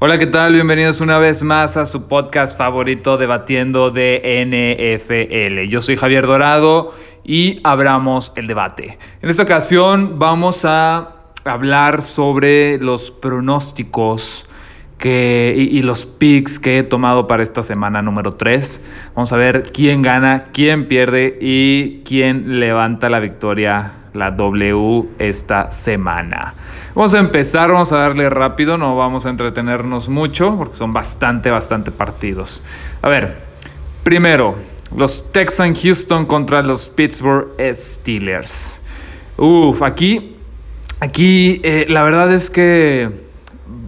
Hola, ¿qué tal? Bienvenidos una vez más a su podcast favorito debatiendo de NFL. Yo soy Javier Dorado y abramos el debate. En esta ocasión vamos a hablar sobre los pronósticos que, y, y, los picks que he tomado para esta semana número 3. Vamos a ver quién gana, quién pierde y quién levanta la victoria la W esta semana. Vamos a empezar, vamos a darle rápido, no vamos a entretenernos mucho porque son bastante, bastante partidos. A ver, primero, los Texans Houston contra los Pittsburgh Steelers. Uf, aquí, aquí eh, la verdad es que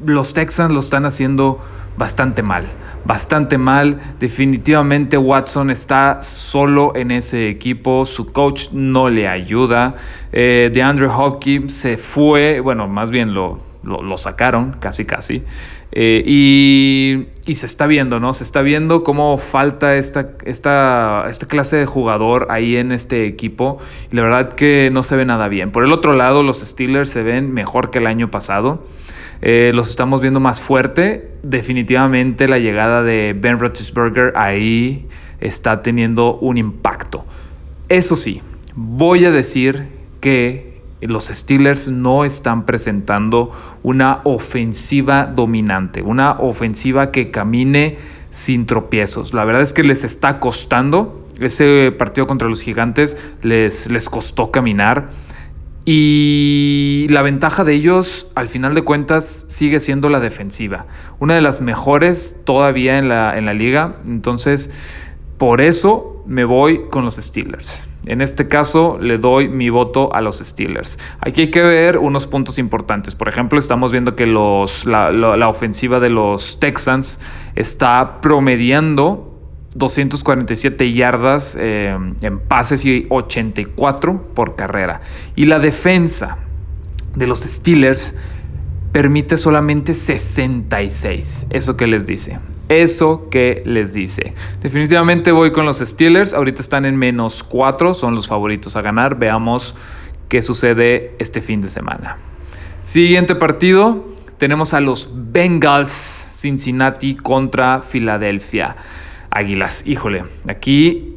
los Texans lo están haciendo bastante mal bastante mal. Definitivamente Watson está solo en ese equipo. Su coach no le ayuda. Eh, de Andrew Hopkins se fue, bueno, más bien lo, lo, sacaron, casi casi. Eh, y, y, se está viendo, ¿no? Se está viendo cómo falta esta, esta, esta clase de jugador ahí en este equipo. Y la verdad que no se ve nada bien. Por el otro lado, los Steelers se ven mejor que el año pasado. Eh, los estamos viendo más fuerte. Definitivamente la llegada de Ben Roethlisberger ahí está teniendo un impacto. Eso sí, voy a decir que los Steelers no están presentando una ofensiva dominante, una ofensiva que camine sin tropiezos. La verdad es que les está costando. Ese partido contra los gigantes les, les costó caminar. Y la ventaja de ellos, al final de cuentas, sigue siendo la defensiva. Una de las mejores todavía en la, en la liga. Entonces, por eso me voy con los Steelers. En este caso, le doy mi voto a los Steelers. Aquí hay que ver unos puntos importantes. Por ejemplo, estamos viendo que los, la, la ofensiva de los Texans está promediando 247 yardas eh, en pases y 84 por carrera. Y la defensa de los Steelers permite solamente 66. ¿Eso que les dice? Eso que les dice. Definitivamente voy con los Steelers. Ahorita están en menos 4. Son los favoritos a ganar. Veamos qué sucede este fin de semana. Siguiente partido. Tenemos a los Bengals Cincinnati contra Filadelfia. Águilas. Híjole, aquí,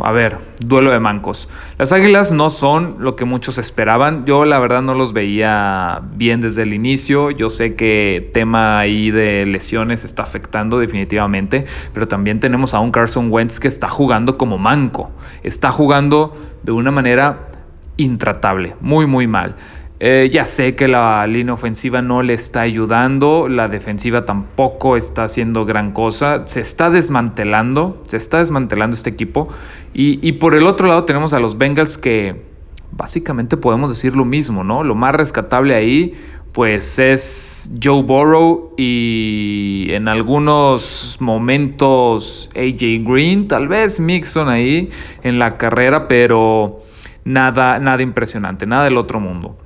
a ver, duelo de mancos. Las Águilas no son lo que muchos esperaban. Yo la verdad no los veía bien desde el inicio. Yo sé que tema ahí de lesiones está afectando definitivamente, pero también tenemos a un Carson Wentz que está jugando como manco. Está jugando de una manera intratable, muy, muy mal. Eh, ya sé que la línea ofensiva no le está ayudando, la defensiva tampoco está haciendo gran cosa, se está desmantelando, se está desmantelando este equipo. Y, por el otro lado tenemos a los Bengals que básicamente podemos decir lo mismo, ¿no? Lo más rescatable ahí pues es Joe Burrow y en algunos momentos AJ Green, tal vez Mixon ahí en la carrera, pero nada, nada impresionante, nada del otro mundo.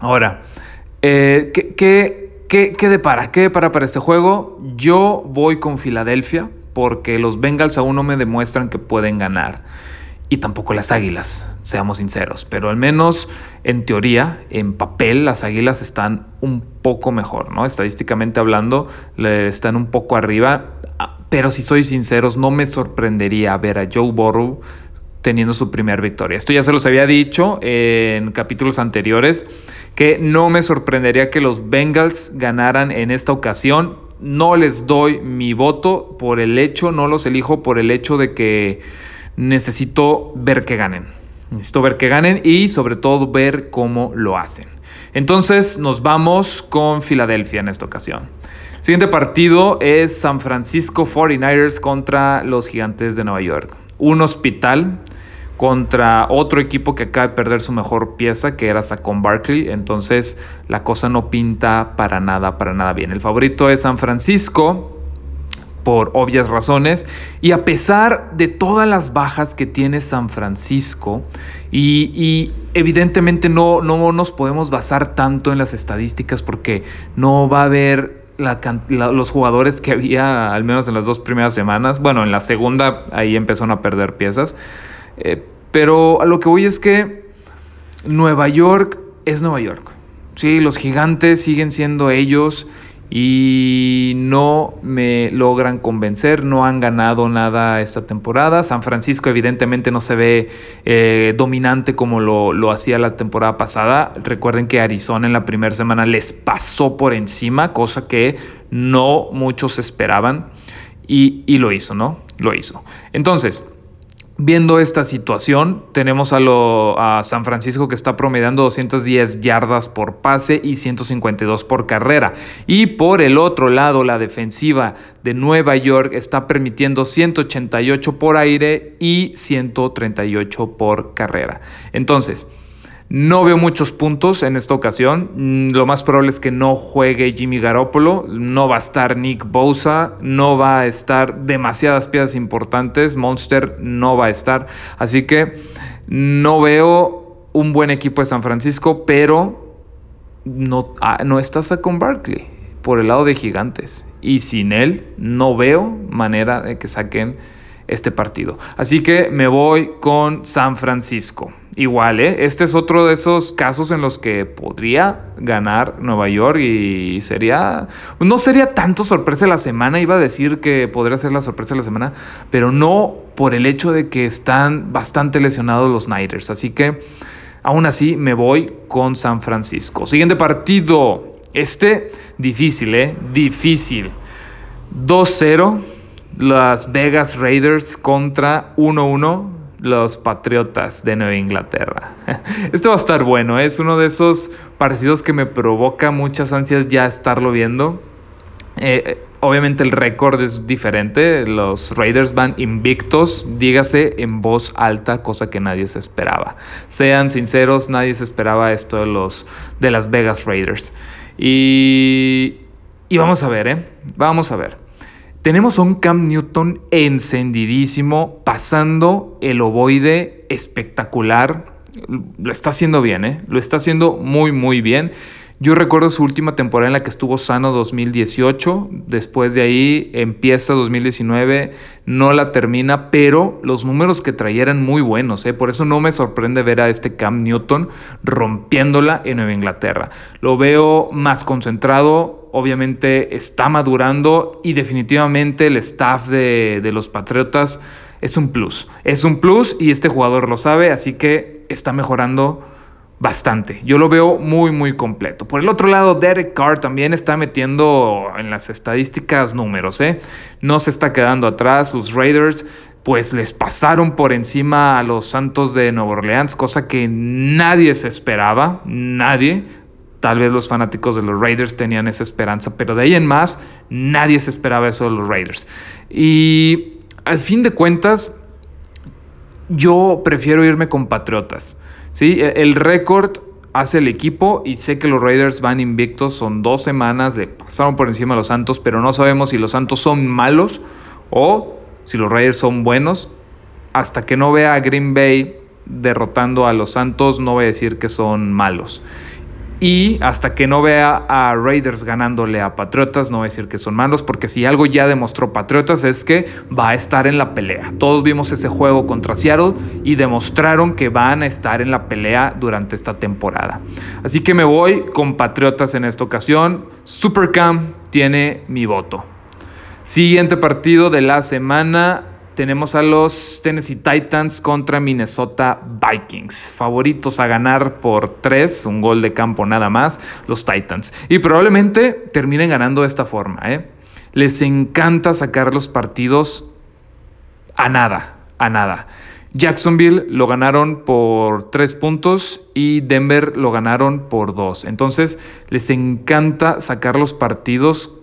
Ahora, eh, ¿qué, qué, qué, depara? ¿Qué depara para este juego? Yo voy con Filadelfia porque los Bengals aún no me demuestran que pueden ganar. Y tampoco las Águilas, seamos sinceros. Pero al menos en teoría, en papel, las Águilas están un poco mejor, ¿no? Estadísticamente hablando, están un poco arriba. Ah, pero si soy sinceros, no me sorprendería ver a Joe Burrow teniendo su primera victoria. Esto ya se los había dicho en capítulos anteriores, que no me sorprendería que los Bengals ganaran en esta ocasión. No les doy mi voto por el hecho, no los elijo por el hecho de que necesito ver que ganen. Necesito ver que ganen y sobre todo ver cómo lo hacen. Entonces nos vamos con Filadelfia en esta ocasión. siguiente partido es San Francisco 49ers contra los Gigantes de Nueva York un hospital contra otro equipo que acaba de perder su mejor pieza, que era Saquon Barkley. Entonces la cosa no pinta para nada, para nada bien. El favorito es San Francisco por obvias razones. Y a pesar de todas las bajas que tiene San Francisco, y, evidentemente no, no nos podemos basar tanto en las estadísticas porque no va a haber los jugadores que había, al menos en las dos primeras semanas. Bueno, en la segunda ahí empezaron a perder piezas. Eh, pero a lo que voy es que Nueva York es Nueva York. Sí, los gigantes siguen siendo ellos y no me logran convencer, no han ganado nada esta temporada. San Francisco evidentemente no se ve eh, dominante como lo, lo, hacía la temporada pasada. Recuerden que Arizona en la primera semana les pasó por encima, cosa que no muchos esperaban y, y lo hizo, ¿no? Lo hizo. Entonces, Viendo esta situación, tenemos a, San Francisco que está promediando 210 yardas por pase y 152 por carrera. Y por el otro lado, la defensiva de Nueva York está permitiendo 188 por aire y 138 por carrera. Entonces, no veo muchos puntos en esta ocasión. Mm, lo más probable es que no juegue Jimmy Garoppolo. No va a estar Nick Bosa. No va a estar demasiadas piezas importantes. Monster no va a estar. Así que no veo un buen equipo de San Francisco, pero no, ah, no está con Barkley por el lado de Gigantes. Y sin él no veo manera de que saquen este partido. Así que me voy con San Francisco. Igual, ¿eh? este es otro de esos casos en los que podría ganar Nueva York y sería, no sería tanto sorpresa de la semana, iba a decir que podría ser la sorpresa de la semana, pero no por el hecho de que están bastante lesionados los Niners. Así que aún así me voy con San Francisco. Siguiente partido, este difícil, ¿eh? Difícil. 2-0 las Vegas Raiders contra 1-1 los Patriotas de Nueva Inglaterra. Este va a estar bueno, ¿eh? es uno de esos partidos que me provoca muchas ansias ya estarlo viendo. Eh, obviamente el récord es diferente, los Raiders van invictos, dígase en voz alta, cosa que nadie se esperaba. Sean sinceros, nadie se esperaba esto de, los, de las Vegas Raiders. Y, y vamos a ver, ¿eh? Vamos a ver. Tenemos a un Cam Newton encendidísimo, pasando el ovoide espectacular. Lo está haciendo bien, ¿eh? Lo está haciendo muy, muy bien. Yo recuerdo su última temporada en la que estuvo sano 2018, después de ahí empieza 2019, no la termina, pero los números que traía eran muy buenos, ¿eh? por eso no me sorprende ver a este Cam Newton rompiéndola en Nueva Inglaterra. Lo veo más concentrado, obviamente está madurando y definitivamente el staff de, de los Patriotas es un plus, es un plus y este jugador lo sabe, así que está mejorando bastante. Yo lo veo muy, muy completo. Por el otro lado, Derek Carr también está metiendo en las estadísticas números, ¿eh? No se está quedando atrás. Los Raiders, pues les pasaron por encima a los Santos de Nueva Orleans, cosa que nadie se esperaba, nadie. Tal vez los fanáticos de los Raiders tenían esa esperanza, pero de ahí en más, nadie se esperaba eso de los Raiders. Y al fin de cuentas, yo prefiero irme con Patriotas. Sí, e, el récord hace el equipo y sé que los Raiders van invictos, son dos semanas, de pasaron por encima de los Santos, pero no sabemos si los Santos son malos o si los Raiders son buenos. Hasta que no vea a Green Bay derrotando a los Santos, no voy a decir que son malos. Y hasta que no vea a Raiders ganándole a Patriotas, no voy a decir que son malos, porque si algo ya demostró Patriotas es que va a estar en la pelea. Todos vimos ese juego contra Seattle y demostraron que van a estar en la pelea durante esta temporada. Así que me voy con Patriotas en esta ocasión. Supercam tiene mi voto. Siguiente partido de la semana tenemos a los Tennessee Titans contra Minnesota Vikings. Favoritos a ganar por tres, un gol de campo nada más, los Titans. Y probablemente terminen ganando de esta forma. ¿eh? Les encanta sacar los partidos a nada, a nada. Jacksonville lo ganaron por tres puntos y Denver lo ganaron por dos. Entonces les encanta sacar los partidos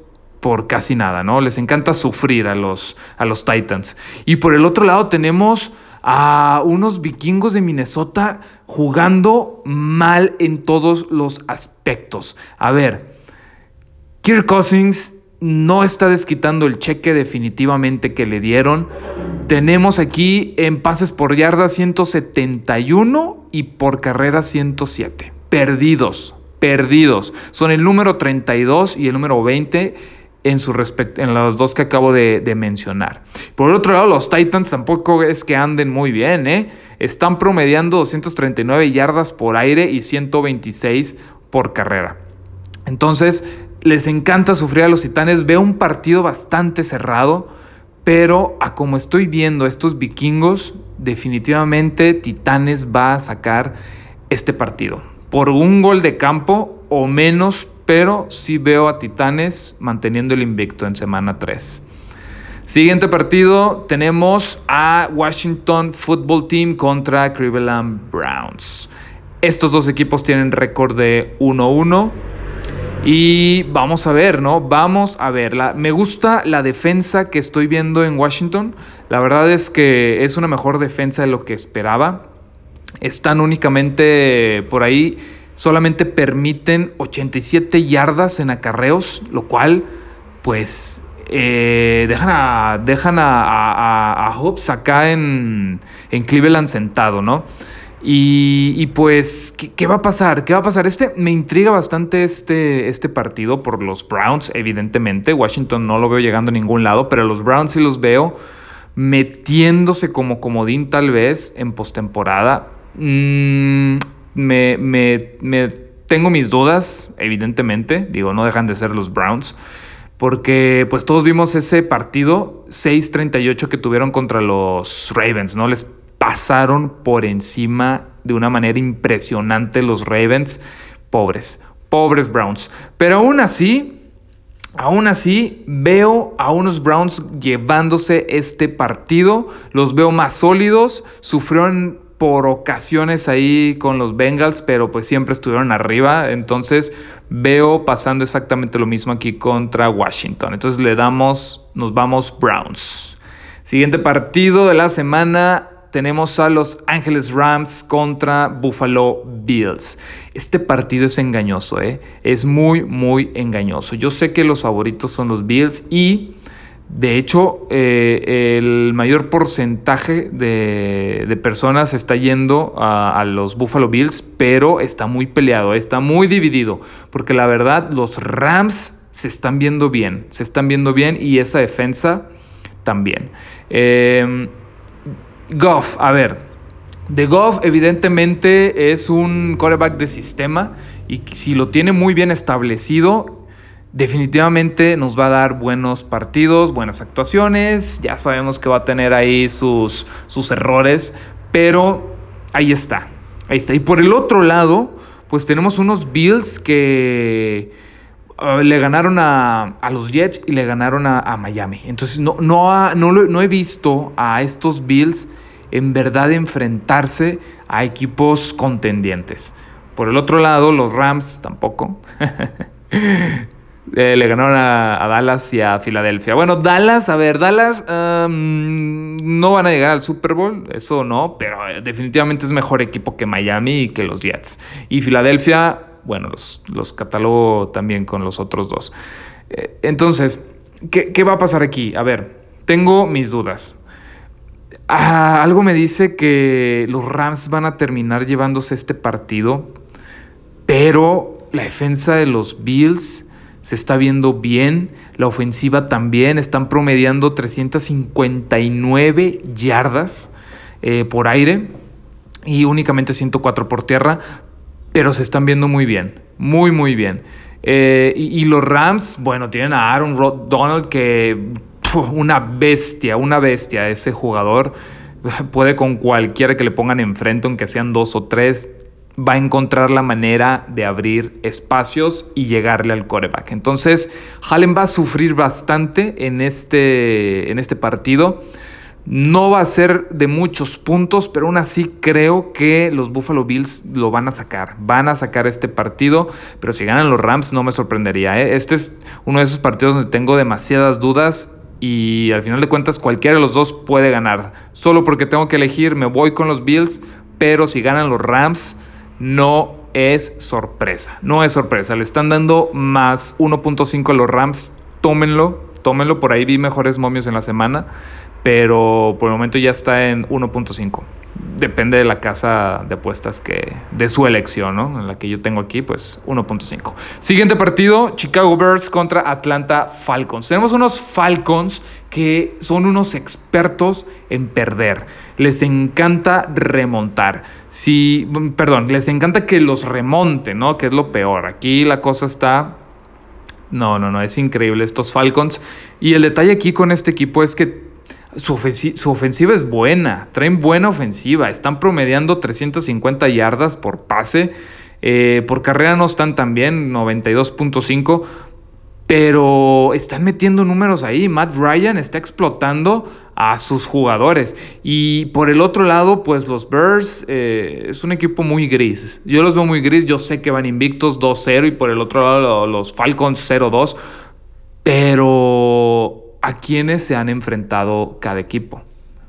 por casi nada, ¿no? Les encanta sufrir a los, a los Titans. Y por el otro lado tenemos a unos vikingos de Minnesota jugando mal en todos los aspectos. A ver, Kirk Cousins no está desquitando el cheque definitivamente que le dieron. Tenemos aquí en pases por yarda 171 y por carrera 107. Perdidos, perdidos. Son el número 32 y el número 20 en, su en los dos que acabo de, mencionar. Por otro lado, los Titans tampoco es que anden muy bien, ¿eh? Están promediando 239 yardas por aire y 126 por carrera. Entonces, les encanta sufrir a los Titanes. Veo un partido bastante cerrado, pero a como estoy viendo estos vikingos, definitivamente Titanes va a sacar este partido. Por un gol de campo o menos, pero sí veo a Titanes manteniendo el invicto en semana 3. Siguiente partido tenemos a Washington Football Team contra Cleveland Browns. Estos dos equipos tienen récord de 1-1. Y vamos a ver, ¿no? Vamos a ver. me gusta la defensa que estoy viendo en Washington. La verdad es que es una mejor defensa de lo que esperaba. Están únicamente por ahí, solamente permiten 87 yardas en acarreos, lo cual, pues, eh, dejan a, dejan a, Hobbs acá en, en Cleveland sentado, ¿no? Y, pues, ¿qué, va a pasar? ¿Qué va a pasar? Este me intriga bastante este, este partido por los Browns, evidentemente. Washington no lo veo llegando a ningún lado, pero los Browns sí los veo metiéndose como comodín tal vez en postemporada. Mm, me, me, tengo mis dudas, evidentemente. Digo, no dejan de ser los Browns. Porque pues todos vimos ese partido 6-38 que tuvieron contra los Ravens, ¿no? Les pasaron por encima de una manera impresionante los Ravens. Pobres, pobres Browns. Pero aún así, aún así, veo a unos Browns llevándose este partido. Los veo más sólidos. Sufrieron por ocasiones ahí con los Bengals, pero pues siempre estuvieron arriba. Entonces veo pasando exactamente lo mismo aquí contra Washington. Entonces le damos, nos vamos Browns. Siguiente partido de la semana, tenemos a Los Ángeles Rams contra Buffalo Bills. Este partido es engañoso, ¿eh? es muy, muy engañoso. Yo sé que los favoritos son los Bills y de hecho eh, el mayor porcentaje de, personas está yendo a, a, los Buffalo Bills, pero está muy peleado, está muy dividido, porque la verdad los Rams se están viendo bien, se están viendo bien y esa defensa también. Eh, Goff, a ver. De Goff, evidentemente, es un coreback de sistema y si lo tiene muy bien establecido, definitivamente nos va a dar buenos partidos, buenas actuaciones. Ya sabemos que va a tener ahí sus, sus errores, pero ahí está. Ahí está. Y por el otro lado, pues tenemos unos Bills que uh, le ganaron a, los Jets y le ganaron a, Miami. Entonces no, no, no, no he visto a estos Bills en verdad enfrentarse a equipos contendientes. Por el otro lado, los Rams tampoco. Eh, le ganaron a, Dallas y a Filadelfia. Bueno, Dallas, a ver, Dallas no van a llegar al Super Bowl, eso no, pero eh, definitivamente es mejor equipo que Miami y que los Jets. Y Filadelfia, bueno, los, los catalogo también con los otros dos. Eh, entonces, ¿qué, ¿qué va a pasar aquí? A ver, tengo mis dudas. Ah, algo me dice que los Rams van a terminar llevándose este partido, pero la defensa de los Bills se está viendo bien, la ofensiva también, están promediando 359 yardas eh, por aire y únicamente 104 por tierra, pero se están viendo muy bien, muy, muy bien. Eh, y, los Rams, bueno, tienen a Aaron Donald que una bestia, una bestia ese jugador. Puede con cualquiera que le pongan enfrente, aunque sean dos o tres, va a encontrar la manera de abrir espacios y llegarle al coreback. Entonces, Hallen va a sufrir bastante en este, en este partido. No va a ser de muchos puntos, pero aún así creo que los Buffalo Bills lo van a sacar. Van a sacar este partido, pero si ganan los Rams no me sorprendería. ¿eh? Este es uno de esos partidos donde tengo demasiadas dudas y al final de cuentas cualquiera de los dos puede ganar. Solo porque tengo que elegir me voy con los Bills, pero si ganan los Rams no es sorpresa. No es sorpresa. Le están dando más 1.5 a los Rams. Tómenlo, tómenlo. Por ahí vi mejores momios en la semana, pero por el momento ya está en 1.5 depende de la casa de apuestas que de su elección, ¿no? En la que yo tengo aquí, pues 1.5. Siguiente partido, Chicago Bears contra Atlanta Falcons. Tenemos unos Falcons que son unos expertos en perder. Les encanta remontar. Si, perdón, les encanta que los remonten, ¿no? Que es lo peor. Aquí la cosa está No, no, no, es increíble estos Falcons. Y el detalle aquí con este equipo es que su, ofensiva es buena, traen buena ofensiva, están promediando 350 yardas por pase, eh, por carrera no están tan bien, 92.5, pero están metiendo números ahí. Matt Ryan está explotando a sus jugadores. Y por el otro lado, pues los Bears eh, es un equipo muy gris. Yo los veo muy gris. Yo sé que van invictos 2-0 y por el otro lado los Falcons 0-2. Pero ¿a quiénes se han enfrentado cada equipo?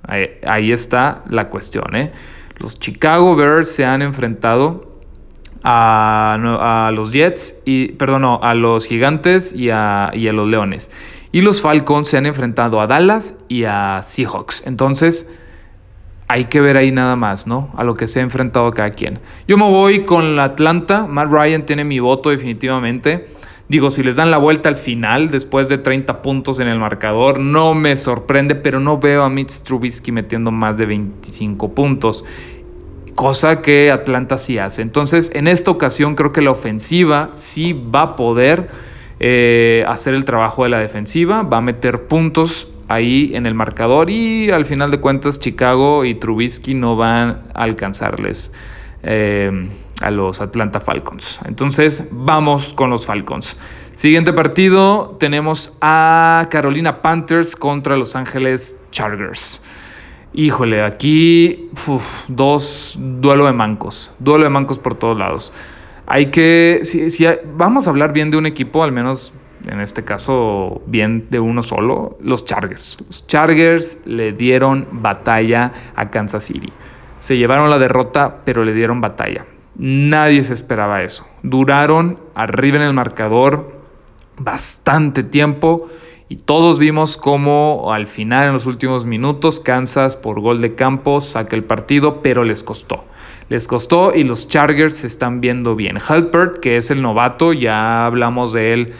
Ahí, está la cuestión. ¿eh? Los Chicago Bears se han enfrentado a, los Jets, y, perdón, no, a los Gigantes y a, y a los Leones. Y los Falcons se han enfrentado a Dallas y a Seahawks. Entonces, hay que ver ahí nada más, ¿no? A lo que se ha enfrentado cada quien. Yo me voy con la Atlanta. Matt Ryan tiene mi voto definitivamente. Digo, si les dan la vuelta al final, después de 30 puntos en el marcador, no me sorprende, pero no veo a Mitch Trubisky metiendo más de 25 puntos cosa que Atlanta sí hace. Entonces, en esta ocasión creo que la ofensiva sí va a poder eh, hacer el trabajo de la defensiva, va a meter puntos ahí en el marcador y al final de cuentas Chicago y Trubisky no van a alcanzarles eh, a los Atlanta Falcons. Entonces, vamos con los Falcons. Siguiente partido, tenemos a Carolina Panthers contra Los Ángeles Chargers. Híjole, aquí dos duelo de mancos, duelo de mancos por todos lados. Hay que, si, vamos a hablar bien de un equipo, al menos en este caso bien de uno solo, los Chargers. Los Chargers le dieron batalla a Kansas City. Se llevaron la derrota, pero le dieron batalla. Nadie se esperaba eso. Duraron arriba en el marcador bastante tiempo y todos vimos cómo al final, en los últimos minutos, Kansas por gol de campo saca el partido, pero les costó. Les costó y los Chargers se están viendo bien. Halpert, que es el novato, ya hablamos de él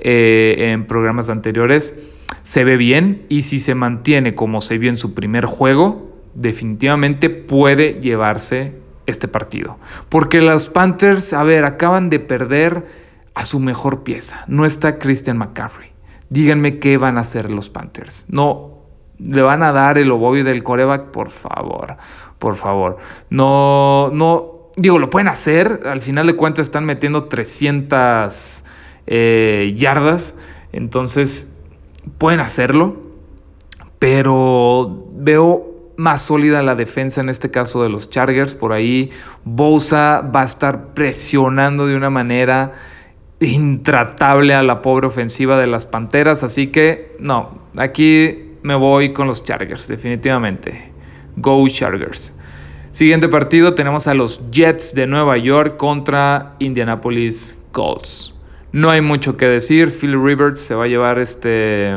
eh, en programas anteriores, se ve bien y si se mantiene como se vio en su primer juego, definitivamente puede llevarse este partido. Porque los Panthers, a ver, acaban de perder a su mejor pieza. No está Christian McCaffrey díganme qué van a hacer los Panthers. No, le van a dar el oboe del coreback, por favor, por favor. No, no, digo, lo pueden hacer. Al final de cuentas están metiendo 300 eh, yardas. Entonces, pueden hacerlo. Pero veo más sólida la defensa en este caso de los Chargers. Por ahí Bosa va a estar presionando de una manera intratable a la pobre ofensiva de las Panteras, así que no, aquí me voy con los Chargers, definitivamente. Go Chargers. Siguiente partido tenemos a los Jets de Nueva York contra Indianapolis Colts. No hay mucho que decir, Phil Rivers se va a llevar este,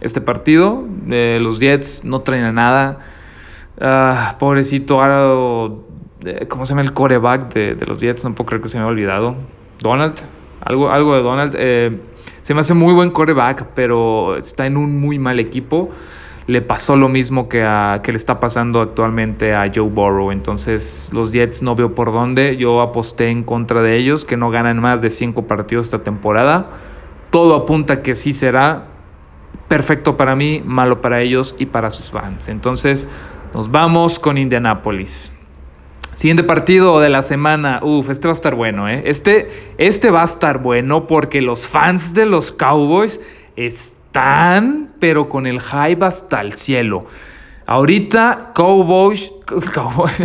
este partido. Eh, los Jets no traen a nada. Ah, pobrecito, eh, ¿cómo se llama el coreback de, de los Jets? Puedo creer que se me ha olvidado. Donald, algo, algo de Donald. Eh, se me hace muy buen coreback, pero está en un muy mal equipo. Le pasó lo mismo que, a, que le está pasando actualmente a Joe Burrow. Entonces, los Jets no veo por dónde. Yo aposté en contra de ellos, que no ganan más de 5 partidos esta temporada. Todo apunta que sí será perfecto para mí, malo para ellos y para sus fans. Entonces, nos vamos con Indianapolis. Siguiente partido de la semana. Uf, este va a estar bueno, ¿eh? Este, este va a estar bueno porque los fans de los Cowboys están, pero con el hype hasta el cielo. Ahorita Cowboys, Cowboys,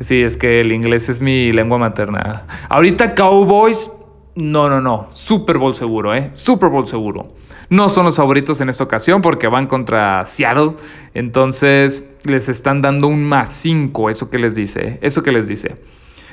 sí, es que el inglés es mi lengua materna. Ahorita Cowboys, no, no, no, Super Bowl seguro, ¿eh? Super Bowl seguro. No son los favoritos en esta ocasión porque van contra Seattle. Entonces les están dando un más 5. Eso que les dice. Eso que les dice.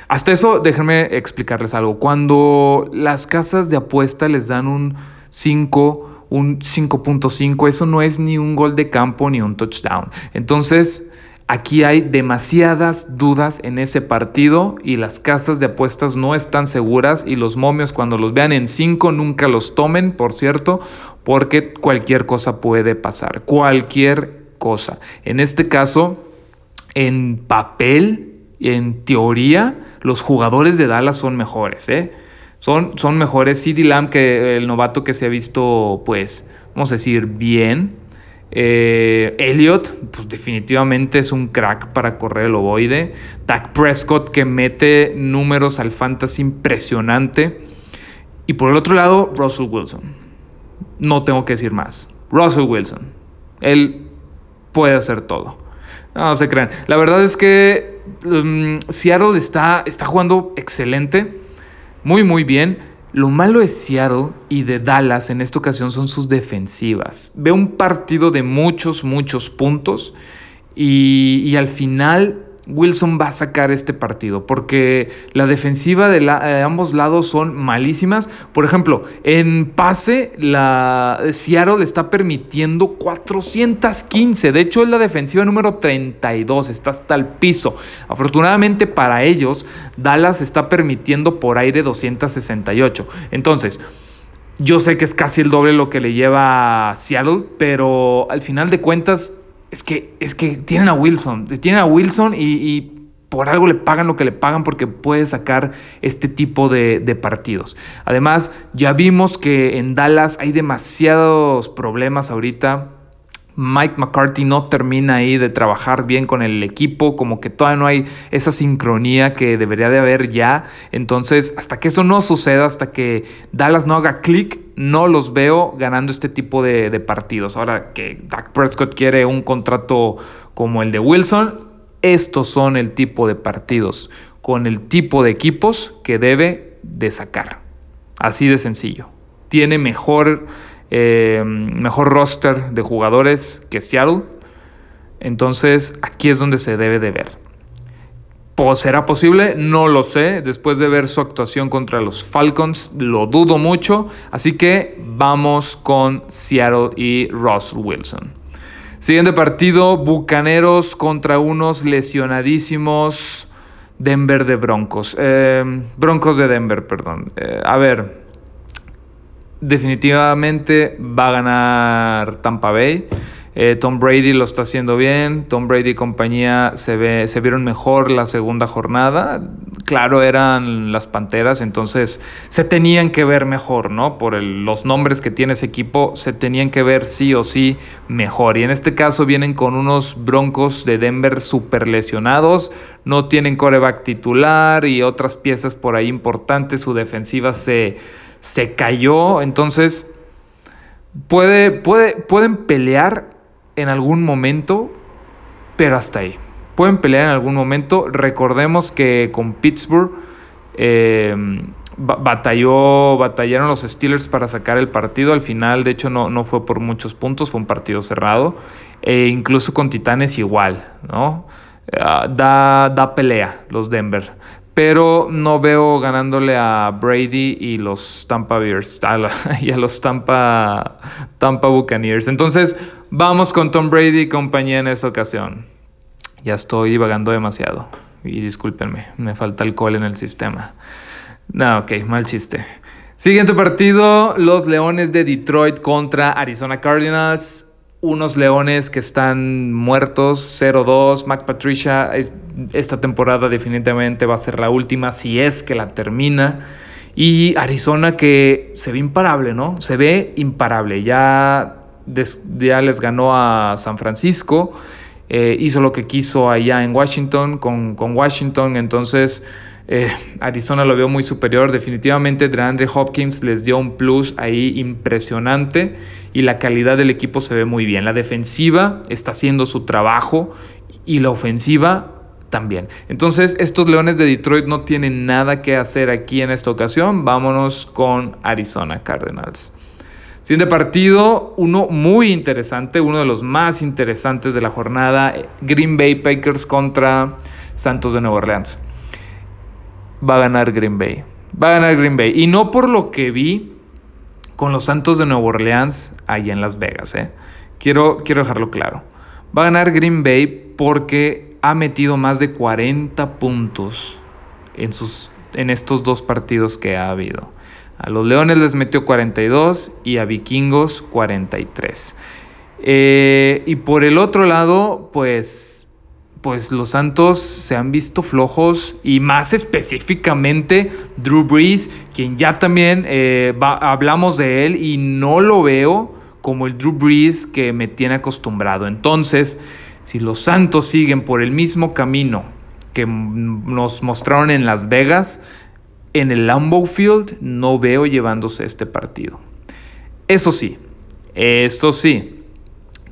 Hasta eso, déjenme explicarles algo. Cuando las casas de apuesta les dan un 5, un 5.5, eso no es ni un gol de campo ni un touchdown. Entonces, Aquí hay demasiadas dudas en ese partido y las casas de apuestas no están seguras y los momios cuando los vean en 5 nunca los tomen, por cierto, porque cualquier cosa puede pasar, cualquier cosa. En este caso, en papel, en teoría, los jugadores de Dallas son mejores, ¿eh? Son, son mejores. CD Lamb que el novato que se ha visto, pues, vamos a decir, bien. Eh, Elliot, pues definitivamente es un crack para correr el ovoide. Dak Prescott que mete números al fantasy impresionante. Y por el otro lado, Russell Wilson. No tengo que decir más. Russell Wilson. Él puede hacer todo. No se crean. La verdad es que um, Seattle está, está jugando excelente. Muy, muy bien. Lo malo de Seattle y de Dallas en esta ocasión son sus defensivas. Veo un partido de muchos, muchos puntos y, y al final Wilson va a sacar este partido porque la defensiva de, ambos lados son malísimas. Por ejemplo, en pase, la Seattle le está permitiendo 415. De hecho, es la defensiva número 32, está hasta el piso. Afortunadamente para ellos, Dallas está permitiendo por aire 268. Entonces, yo sé que es casi el doble lo que le lleva a Seattle, pero al final de cuentas es que, es que tienen a Wilson, tienen a Wilson y, por algo le pagan lo que le pagan porque puede sacar este tipo de, de, partidos. Además, ya vimos que en Dallas hay demasiados problemas ahorita. Mike McCarthy no termina ahí de trabajar bien con el equipo, como que todavía no hay esa sincronía que debería de haber ya. Entonces, hasta que eso no suceda, hasta que Dallas no haga clic, no los veo ganando este tipo de, partidos. Ahora que Dak Prescott quiere un contrato como el de Wilson, estos son el tipo de partidos con el tipo de equipos que debe de sacar. Así de sencillo. Tiene mejor, eh, mejor roster de jugadores que Seattle. Entonces aquí es donde se debe de ver. ¿Será posible? No lo sé. Después de ver su actuación contra los Falcons, lo dudo mucho. Así que vamos con Seattle y Russell Wilson. Siguiente partido, Bucaneros contra unos lesionadísimos Denver de Broncos. Em, Broncos de Denver, perdón. Eh, a ver, definitivamente va a ganar Tampa Bay. Eh, Tom Brady lo está haciendo bien. Tom Brady y compañía se, ve, se vieron mejor la segunda jornada. Claro, eran las Panteras, entonces se tenían que ver mejor, ¿no? Por los nombres que tiene ese equipo, se tenían que ver sí o sí mejor. Y en este caso vienen con unos Broncos de Denver súper lesionados. No tienen coreback titular y otras piezas por ahí importantes. Su defensiva se, se cayó. Entonces, puede, puede, pueden pelear en algún momento, pero hasta ahí. Pueden pelear en algún momento. Recordemos que con Pittsburgh eh, batalló, batallaron los Steelers para sacar el partido. Al final, de hecho, no, no fue por muchos puntos, fue un partido cerrado. E incluso con Titanes igual, ¿no? Ah, da, da pelea los Denver pero no veo ganándole a Brady y los Tampa Bears y a los Tampa, Tampa Buccaneers. Entonces, vamos con Tom Brady y compañía en esa ocasión. Ya estoy divagando demasiado. Y discúlpenme, me falta alcohol en el sistema. No, ok, mal chiste. Siguiente partido, los Leones de Detroit contra Arizona Cardinals unos leones que están muertos, 0-2. Mac Patricia, esta temporada definitivamente va a ser la última, si es que la termina. Y Arizona que se ve imparable, ¿no? Se ve imparable. Ya, ya les ganó a San Francisco, eh, hizo lo que quiso allá en Washington, con, con Washington, entonces eh, Arizona lo veo muy superior. Definitivamente DeAndre Hopkins les dio un plus ahí impresionante y la calidad del equipo se ve muy bien. La defensiva está haciendo su trabajo y la ofensiva también. Entonces, estos Leones de Detroit no tienen nada que hacer aquí en esta ocasión. Vámonos con Arizona Cardinals. Siguiente partido, uno muy interesante, uno de los más interesantes de la jornada, Green Bay Packers contra Santos de Nueva Orleans va a ganar Green Bay. Va a ganar Green Bay. Y no por lo que vi con los Santos de Nueva Orleans allá en Las Vegas. ¿eh? Quiero, quiero dejarlo claro. Va a ganar Green Bay porque ha metido más de 40 puntos en, sus, en estos dos partidos que ha habido. A los Leones les metió 42 y a Vikingos 43. Eh, y por el otro lado, pues pues los Santos se han visto flojos y más específicamente Drew Brees, quien ya también eh, hablamos de él y no lo veo como el Drew Brees que me tiene acostumbrado. Entonces, si los Santos siguen por el mismo camino que nos mostraron en Las Vegas, en el Lambeau Field no veo llevándose este partido. Eso sí, eso sí,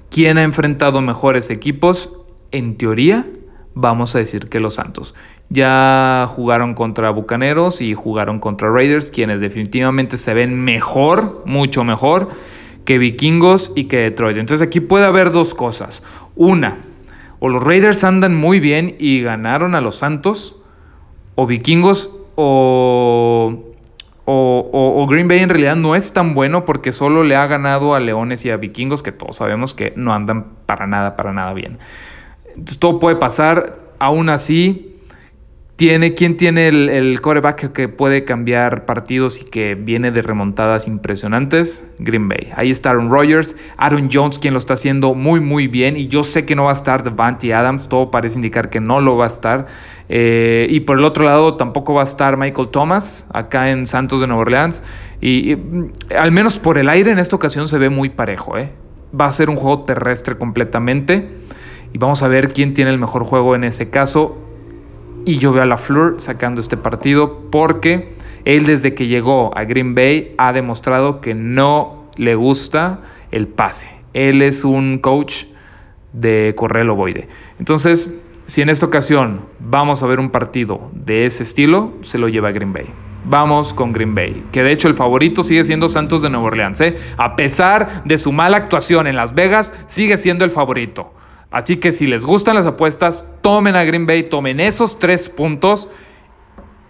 ¿quién ha enfrentado mejores equipos? En teoría, vamos a decir que los Santos. Ya jugaron contra Bucaneros y jugaron contra Raiders, quienes definitivamente se ven mejor, mucho mejor que Vikingos y que Detroit. Entonces aquí puede haber dos cosas. Una, o los Raiders andan muy bien y ganaron a los Santos, o Vikingos o, o, Green Bay en realidad no es tan bueno porque solo le ha ganado a Leones y a Vikingos, que todos sabemos que no andan para nada, para nada bien. Todo puede pasar, aún así tiene, ¿Quién tiene el, el coreback que puede cambiar partidos y que viene de remontadas impresionantes? Green Bay. Ahí está Aaron Rodgers, Aaron Jones, quien lo está haciendo muy, muy bien. Y yo sé que no va a estar Devante Adams, todo parece indicar que no lo va a estar. Eh, y por el otro lado, tampoco va a estar Michael Thomas, acá en Santos de Nueva Orleans. Y, mm, al menos por el aire en esta ocasión se ve muy parejo. ¿eh? Va a ser un juego terrestre completamente. Y vamos a ver quién tiene el mejor juego en ese caso. Y yo veo a LaFleur sacando este partido porque él desde que llegó a Green Bay ha demostrado que no le gusta el pase. Él es un coach de correr ovoide. Entonces, si en esta ocasión vamos a ver un partido de ese estilo, se lo lleva Green Bay. Vamos con Green Bay, que de hecho el favorito sigue siendo Santos de Nueva Orleans. ¿eh? A pesar de su mala actuación en Las Vegas, sigue siendo el favorito. Así que si les gustan las apuestas, tomen a Green Bay, tomen esos tres puntos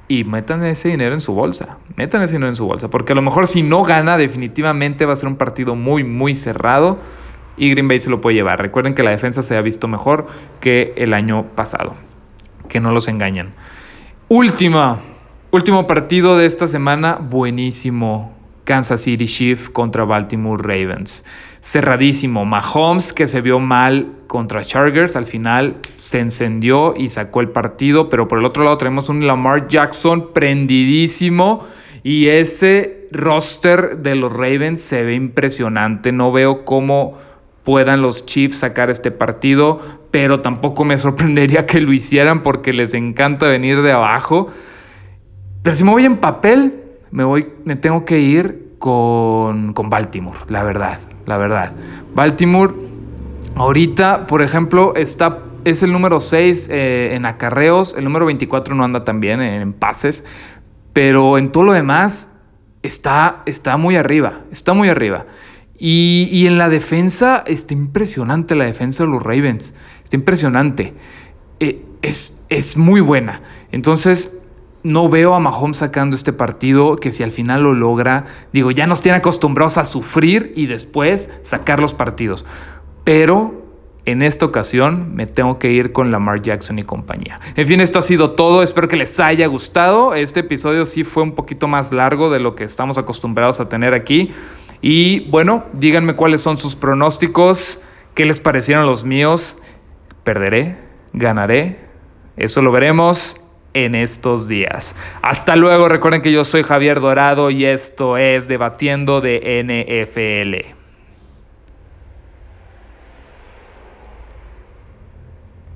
y metan ese dinero en su bolsa. Metan ese dinero en su bolsa. Porque a lo mejor si no gana, definitivamente va a ser un partido muy, muy cerrado. Y Green Bay se lo puede llevar. Recuerden que la defensa se ha visto mejor que el año pasado. Que no los engañan. Última. Último partido de esta semana. Buenísimo. Kansas City Chiefs contra Baltimore Ravens. Cerradísimo. Mahomes, que se vio mal contra Chargers, al final se encendió y sacó el partido. Pero por el otro lado tenemos un Lamar Jackson prendidísimo. Y ese roster de los Ravens se ve impresionante. No veo cómo puedan los Chiefs sacar este partido, pero tampoco me sorprendería que lo hicieran porque les encanta venir de abajo. Pero si me voy en papel, me, voy, me tengo que ir con, con Baltimore, la verdad, la verdad. Baltimore, ahorita, por ejemplo, está, es el número 6 eh, en acarreos, el número 24 no anda tan bien en, pases, pero en todo lo demás está, está muy arriba, está muy arriba. Y, en la defensa está impresionante la defensa de los Ravens. Está impresionante. Eh, es, es muy buena. Entonces, no veo a Mahomes sacando este partido que si al final lo logra, digo, ya nos tiene acostumbrados a sufrir y después sacar los partidos. Pero en esta ocasión me tengo que ir con Lamar Jackson y compañía. En fin, esto ha sido todo. Espero que les haya gustado. Este episodio sí fue un poquito más largo de lo que estamos acostumbrados a tener aquí. Y bueno, díganme cuáles son sus pronósticos, qué les parecieron los míos. ¿Perderé? ¿Ganaré? Eso lo veremos en estos días. Hasta luego, recuerden que yo soy Javier Dorado y esto es Debatiendo de NFL.